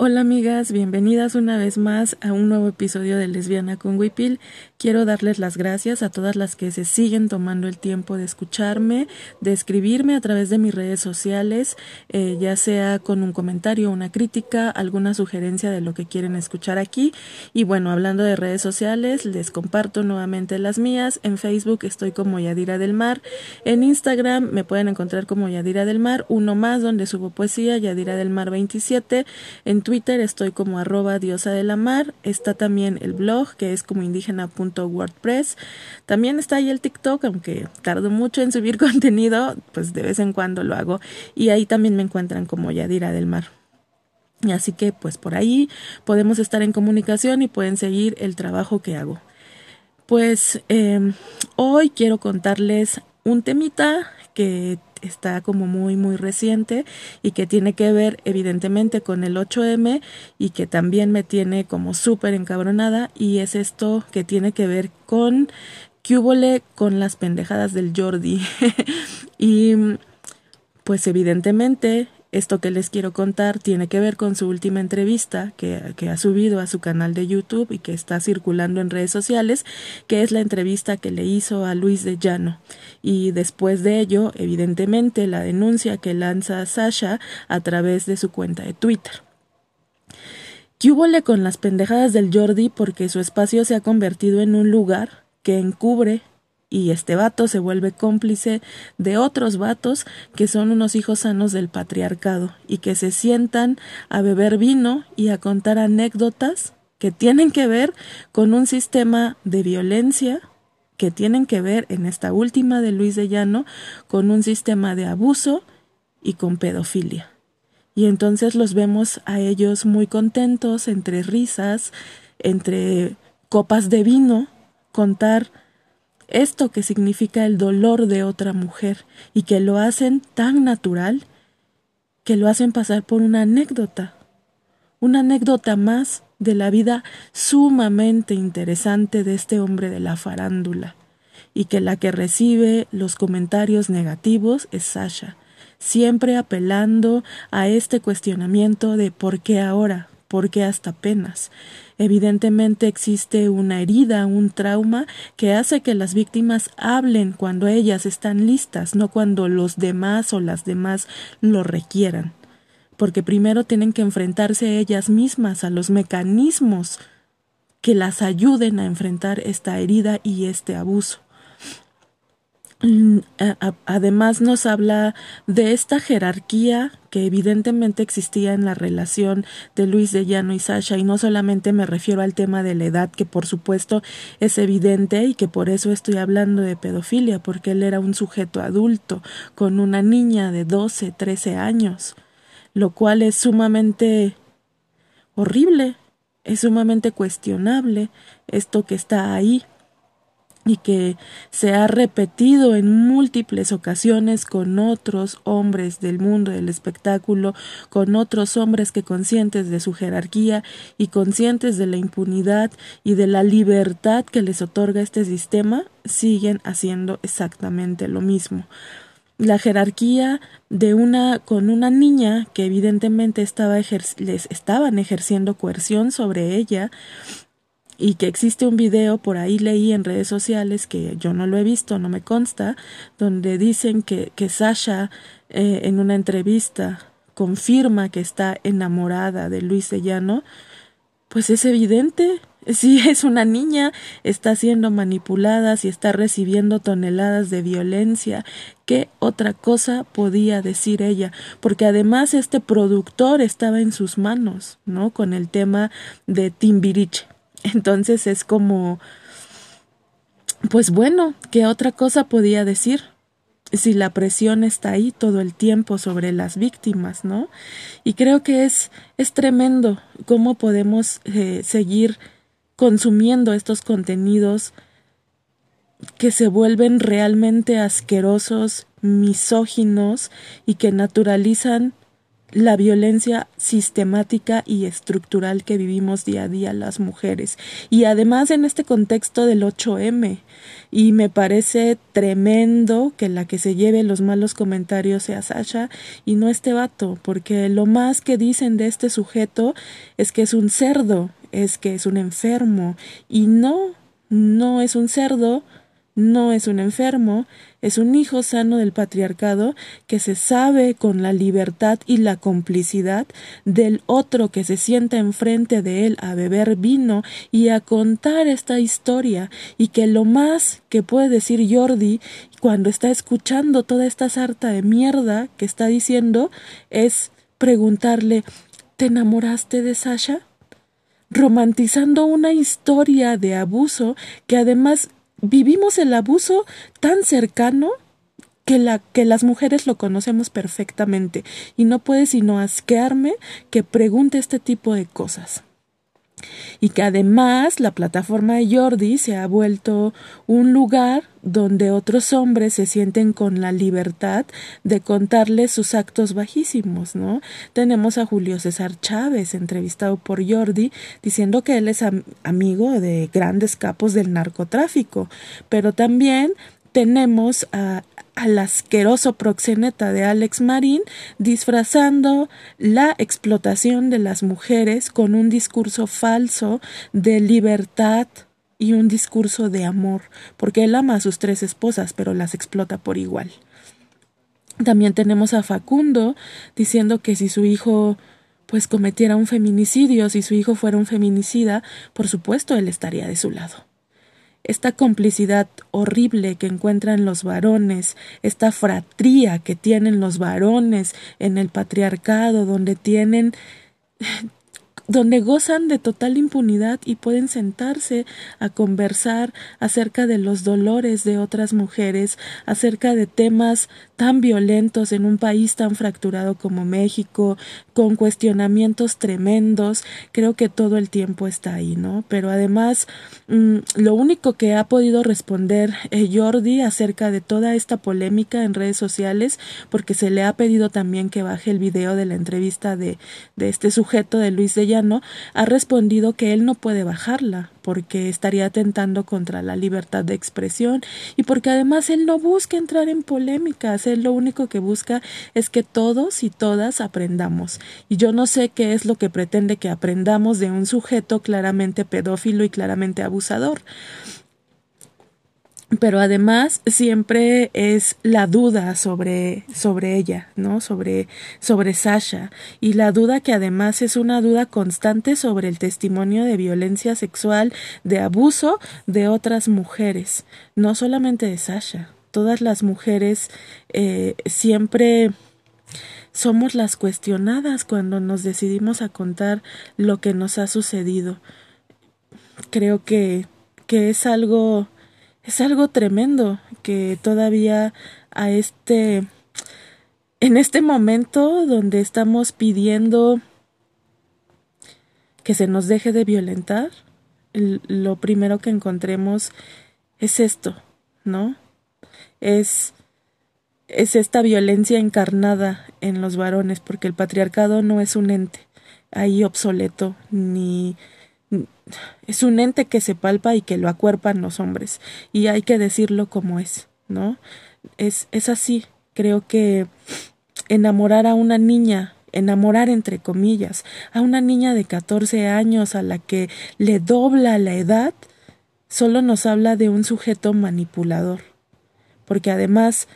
Hola amigas, bienvenidas una vez más a un nuevo episodio de Lesbiana con Wipil. Quiero darles las gracias a todas las que se siguen tomando el tiempo de escucharme, de escribirme a través de mis redes sociales, eh, ya sea con un comentario, una crítica, alguna sugerencia de lo que quieren escuchar aquí. Y bueno, hablando de redes sociales, les comparto nuevamente las mías. En Facebook estoy como Yadira del Mar. En Instagram me pueden encontrar como Yadira del Mar, uno más donde subo poesía, Yadira del Mar 27. En Twitter estoy como arroba diosa de la mar. Está también el blog que es como indígena.wordpress. También está ahí el TikTok, aunque tardo mucho en subir contenido, pues de vez en cuando lo hago. Y ahí también me encuentran como Yadira del Mar. Y así que pues por ahí podemos estar en comunicación y pueden seguir el trabajo que hago. Pues eh, hoy quiero contarles un temita que está como muy muy reciente y que tiene que ver evidentemente con el 8M y que también me tiene como súper encabronada y es esto que tiene que ver con que con las pendejadas del Jordi. Y pues evidentemente esto que les quiero contar tiene que ver con su última entrevista que, que, ha subido a su canal de YouTube y que está circulando en redes sociales, que es la entrevista que le hizo a Luis de Llano. Y después de ello, evidentemente, la denuncia que lanza Sasha a través de su cuenta de Twitter. ¿Qué con las pendejadas del Jordi porque su espacio se ha convertido en un lugar que encubre y este vato se vuelve cómplice de otros vatos que son unos hijos sanos del patriarcado y que se sientan a beber vino y a contar anécdotas que tienen que ver con un sistema de violencia que tienen que ver en esta última de Luis de Llano con un sistema de abuso y con pedofilia. Y entonces los vemos a ellos muy contentos, entre risas, entre copas de vino, contar esto que significa el dolor de otra mujer y que lo hacen tan natural que lo hacen pasar por una anécdota, una anécdota más de la vida sumamente interesante de este hombre de la farándula, y que la que recibe los comentarios negativos es Sasha, siempre apelando a este cuestionamiento de por qué ahora, por qué hasta apenas, Evidentemente existe una herida, un trauma que hace que las víctimas hablen cuando ellas están listas, no cuando los demás o las demás lo requieran. Porque primero tienen que enfrentarse ellas mismas a los mecanismos que las ayuden a enfrentar esta herida y este abuso. Mm, además nos habla de esta jerarquía que evidentemente existía en la relación de Luis de Llano y Sasha y no solamente me refiero al tema de la edad que por supuesto es evidente y que por eso estoy hablando de pedofilia porque él era un sujeto adulto con una niña de 12, 13 años lo cual es sumamente horrible es sumamente cuestionable esto que está ahí y que se ha repetido en múltiples ocasiones con otros hombres del mundo del espectáculo, con otros hombres que conscientes de su jerarquía y conscientes de la impunidad y de la libertad que les otorga este sistema, siguen haciendo exactamente lo mismo. La jerarquía de una con una niña que evidentemente estaba les estaban ejerciendo coerción sobre ella y que existe un video, por ahí leí en redes sociales, que yo no lo he visto, no me consta, donde dicen que, que Sasha eh, en una entrevista confirma que está enamorada de Luis Sellano, pues es evidente, si es una niña, está siendo manipulada, si está recibiendo toneladas de violencia, ¿qué otra cosa podía decir ella? Porque además este productor estaba en sus manos, ¿no? Con el tema de Timbiriche. Entonces es como, pues bueno, ¿qué otra cosa podía decir? si la presión está ahí todo el tiempo sobre las víctimas, ¿no? Y creo que es, es tremendo cómo podemos eh, seguir consumiendo estos contenidos que se vuelven realmente asquerosos, misóginos y que naturalizan la violencia sistemática y estructural que vivimos día a día las mujeres. Y además en este contexto del 8M. Y me parece tremendo que la que se lleve los malos comentarios sea Sasha y no este vato, porque lo más que dicen de este sujeto es que es un cerdo, es que es un enfermo. Y no, no es un cerdo, no es un enfermo, es un hijo sano del patriarcado que se sabe con la libertad y la complicidad del otro que se sienta enfrente de él a beber vino y a contar esta historia y que lo más que puede decir Jordi cuando está escuchando toda esta sarta de mierda que está diciendo es preguntarle ¿Te enamoraste de Sasha? romantizando una historia de abuso que además vivimos el abuso tan cercano que, la, que las mujeres lo conocemos perfectamente. Y no puede sino asquearme que pregunte este tipo de cosas y que además la plataforma de Jordi se ha vuelto un lugar donde otros hombres se sienten con la libertad de contarles sus actos bajísimos, ¿no? Tenemos a Julio César Chávez, entrevistado por Jordi, diciendo que él es amigo de grandes capos del narcotráfico, pero también tenemos a al asqueroso proxeneta de Alex Marín, disfrazando la explotación de las mujeres con un discurso falso de libertad y un discurso de amor, porque él ama a sus tres esposas, pero las explota por igual. También tenemos a Facundo diciendo que si su hijo pues cometiera un feminicidio, si su hijo fuera un feminicida, por supuesto él estaría de su lado esta complicidad horrible que encuentran los varones, esta fratría que tienen los varones en el patriarcado, donde tienen donde gozan de total impunidad y pueden sentarse a conversar acerca de los dolores de otras mujeres, acerca de temas tan violentos en un país tan fracturado como México, con cuestionamientos tremendos, creo que todo el tiempo está ahí, ¿no? Pero además, mm, lo único que ha podido responder eh, Jordi acerca de toda esta polémica en redes sociales, porque se le ha pedido también que baje el video de la entrevista de, de este sujeto de Luis de ha respondido que él no puede bajarla, porque estaría atentando contra la libertad de expresión y porque además él no busca entrar en polémicas, él lo único que busca es que todos y todas aprendamos. Y yo no sé qué es lo que pretende que aprendamos de un sujeto claramente pedófilo y claramente abusador pero además siempre es la duda sobre, sobre ella, ¿no? Sobre, sobre Sasha. Y la duda que además es una duda constante sobre el testimonio de violencia sexual, de abuso de otras mujeres, no solamente de Sasha. Todas las mujeres eh, siempre somos las cuestionadas cuando nos decidimos a contar lo que nos ha sucedido. Creo que, que es algo es algo tremendo que todavía a este en este momento donde estamos pidiendo que se nos deje de violentar, lo primero que encontremos es esto, ¿no? Es es esta violencia encarnada en los varones, porque el patriarcado no es un ente ahí obsoleto ni es un ente que se palpa y que lo acuerpan los hombres y hay que decirlo como es, ¿no? Es, es así. Creo que enamorar a una niña, enamorar entre comillas, a una niña de 14 años a la que le dobla la edad, solo nos habla de un sujeto manipulador. Porque además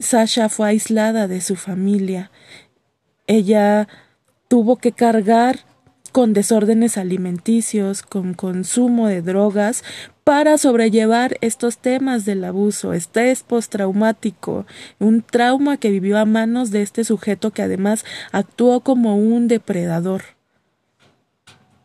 Sasha fue aislada de su familia. Ella tuvo que cargar con desórdenes alimenticios, con consumo de drogas, para sobrellevar estos temas del abuso, estrés postraumático, un trauma que vivió a manos de este sujeto que además actuó como un depredador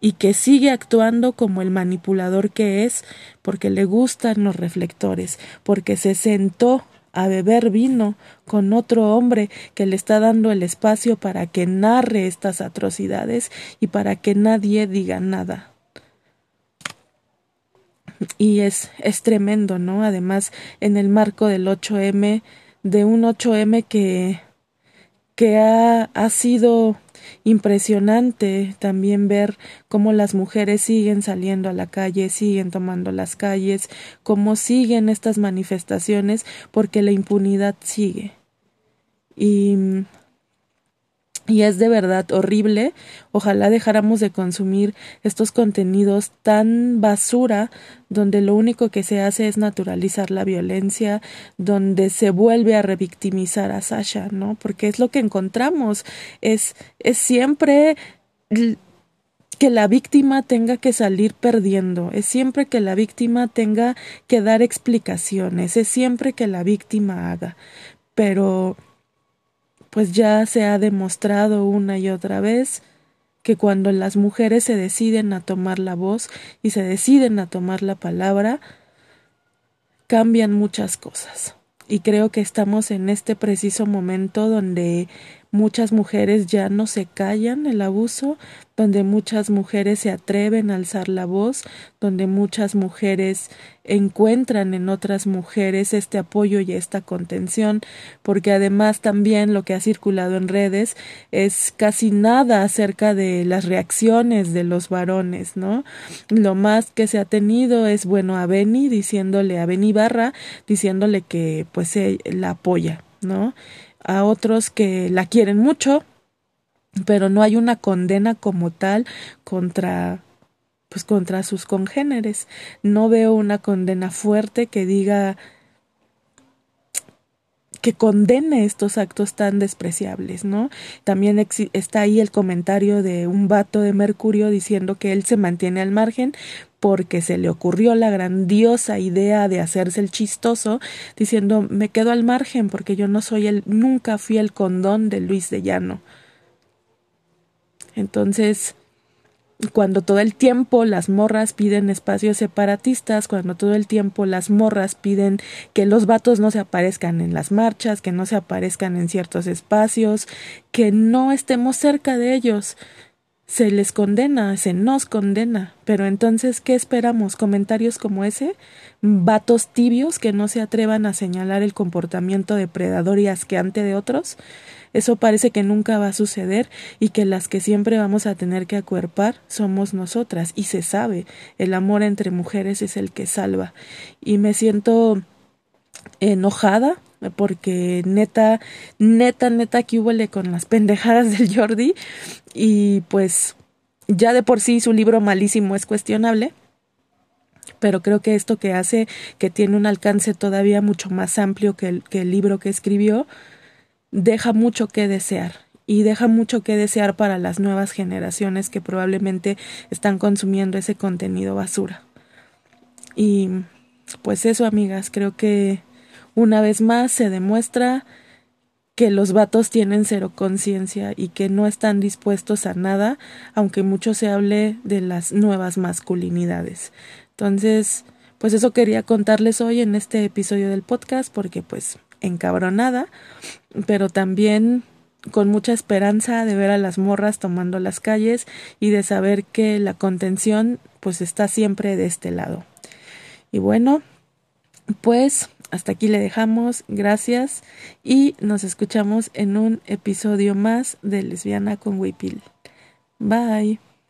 y que sigue actuando como el manipulador que es porque le gustan los reflectores, porque se sentó a beber vino con otro hombre que le está dando el espacio para que narre estas atrocidades y para que nadie diga nada. Y es, es tremendo, ¿no? Además, en el marco del 8M, de un 8M que que ha, ha sido impresionante también ver cómo las mujeres siguen saliendo a la calle, siguen tomando las calles, cómo siguen estas manifestaciones porque la impunidad sigue. Y y es de verdad horrible. Ojalá dejáramos de consumir estos contenidos tan basura, donde lo único que se hace es naturalizar la violencia, donde se vuelve a revictimizar a Sasha, ¿no? Porque es lo que encontramos. Es, es siempre que la víctima tenga que salir perdiendo, es siempre que la víctima tenga que dar explicaciones, es siempre que la víctima haga. Pero pues ya se ha demostrado una y otra vez que cuando las mujeres se deciden a tomar la voz y se deciden a tomar la palabra, cambian muchas cosas. Y creo que estamos en este preciso momento donde muchas mujeres ya no se callan el abuso, donde muchas mujeres se atreven a alzar la voz, donde muchas mujeres encuentran en otras mujeres este apoyo y esta contención, porque además también lo que ha circulado en redes es casi nada acerca de las reacciones de los varones, ¿no? Lo más que se ha tenido es, bueno, a Beni diciéndole, a Beni Barra, diciéndole que pues se la apoya, ¿no? A otros que la quieren mucho, pero no hay una condena como tal contra pues contra sus congéneres. No veo una condena fuerte que diga que condene estos actos tan despreciables, ¿no? También está ahí el comentario de un vato de Mercurio diciendo que él se mantiene al margen porque se le ocurrió la grandiosa idea de hacerse el chistoso, diciendo me quedo al margen porque yo no soy el, nunca fui el condón de Luis de Llano. Entonces, cuando todo el tiempo las morras piden espacios separatistas, cuando todo el tiempo las morras piden que los vatos no se aparezcan en las marchas, que no se aparezcan en ciertos espacios, que no estemos cerca de ellos, se les condena, se nos condena. Pero entonces, ¿qué esperamos? ¿Comentarios como ese? ¿Vatos tibios que no se atrevan a señalar el comportamiento depredador y asqueante de otros? Eso parece que nunca va a suceder y que las que siempre vamos a tener que acuerpar somos nosotras. Y se sabe, el amor entre mujeres es el que salva. Y me siento enojada porque neta, neta, neta que hubo con las pendejadas del Jordi y pues ya de por sí su libro malísimo es cuestionable, pero creo que esto que hace, que tiene un alcance todavía mucho más amplio que el, que el libro que escribió, deja mucho que desear y deja mucho que desear para las nuevas generaciones que probablemente están consumiendo ese contenido basura. Y pues eso, amigas, creo que una vez más se demuestra que los vatos tienen cero conciencia y que no están dispuestos a nada, aunque mucho se hable de las nuevas masculinidades. Entonces, pues eso quería contarles hoy en este episodio del podcast, porque pues encabronada, pero también con mucha esperanza de ver a las morras tomando las calles y de saber que la contención pues está siempre de este lado. Y bueno, pues hasta aquí le dejamos, gracias y nos escuchamos en un episodio más de Lesbiana con Wipil. Bye.